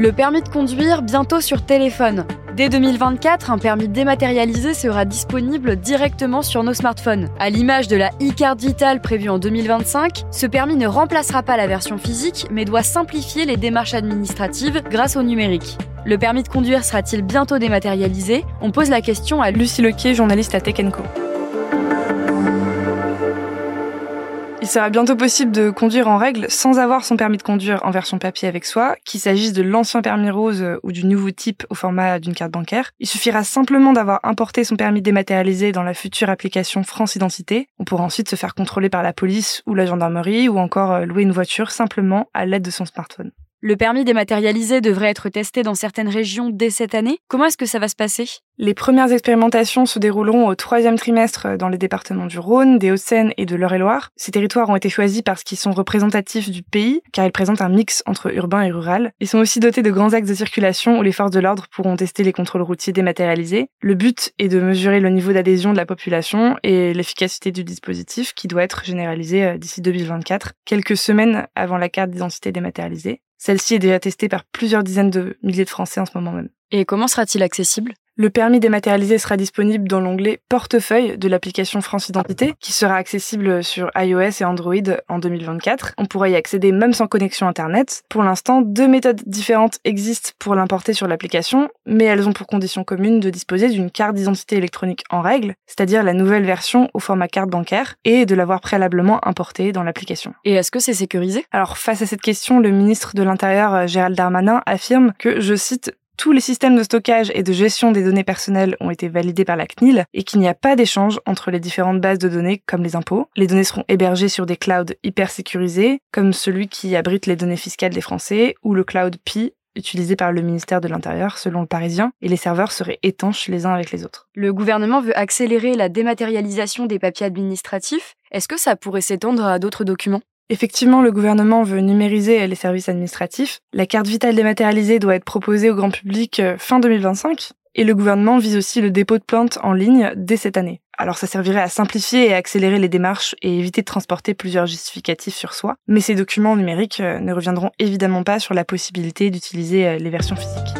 Le permis de conduire bientôt sur téléphone. Dès 2024, un permis dématérialisé sera disponible directement sur nos smartphones. À l'image de la e-card vitale prévue en 2025, ce permis ne remplacera pas la version physique, mais doit simplifier les démarches administratives grâce au numérique. Le permis de conduire sera-t-il bientôt dématérialisé? On pose la question à Lucie Lequier, journaliste à Tech Il sera bientôt possible de conduire en règle sans avoir son permis de conduire en version papier avec soi, qu'il s'agisse de l'ancien permis rose ou du nouveau type au format d'une carte bancaire. Il suffira simplement d'avoir importé son permis dématérialisé dans la future application France Identité. On pourra ensuite se faire contrôler par la police ou la gendarmerie ou encore euh, louer une voiture simplement à l'aide de son smartphone. Le permis dématérialisé devrait être testé dans certaines régions dès cette année. Comment est-ce que ça va se passer? Les premières expérimentations se dérouleront au troisième trimestre dans les départements du Rhône, des Hauts-de-Seine et de l'Eure-et-Loire. Ces territoires ont été choisis parce qu'ils sont représentatifs du pays, car ils présentent un mix entre urbain et rural. Ils sont aussi dotés de grands axes de circulation où les forces de l'ordre pourront tester les contrôles routiers dématérialisés. Le but est de mesurer le niveau d'adhésion de la population et l'efficacité du dispositif qui doit être généralisé euh, d'ici 2024, quelques semaines avant la carte d'identité dématérialisée. Celle-ci est déjà testée par plusieurs dizaines de milliers de Français en ce moment même. Et comment sera-t-il accessible? Le permis dématérialisé sera disponible dans l'onglet Portefeuille de l'application France Identité, qui sera accessible sur iOS et Android en 2024. On pourra y accéder même sans connexion Internet. Pour l'instant, deux méthodes différentes existent pour l'importer sur l'application, mais elles ont pour condition commune de disposer d'une carte d'identité électronique en règle, c'est-à-dire la nouvelle version au format carte bancaire, et de l'avoir préalablement importée dans l'application. Et est-ce que c'est sécurisé? Alors, face à cette question, le ministre de l'Intérieur, Gérald Darmanin, affirme que, je cite, tous les systèmes de stockage et de gestion des données personnelles ont été validés par la CNIL et qu'il n'y a pas d'échange entre les différentes bases de données comme les impôts. Les données seront hébergées sur des clouds hyper sécurisés comme celui qui abrite les données fiscales des Français ou le cloud Pi utilisé par le ministère de l'Intérieur selon le Parisien, et les serveurs seraient étanches les uns avec les autres. Le gouvernement veut accélérer la dématérialisation des papiers administratifs. Est-ce que ça pourrait s'étendre à d'autres documents? Effectivement, le gouvernement veut numériser les services administratifs. La carte vitale dématérialisée doit être proposée au grand public euh, fin 2025. Et le gouvernement vise aussi le dépôt de plaintes en ligne dès cette année. Alors ça servirait à simplifier et accélérer les démarches et éviter de transporter plusieurs justificatifs sur soi. Mais ces documents numériques euh, ne reviendront évidemment pas sur la possibilité d'utiliser euh, les versions physiques.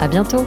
À bientôt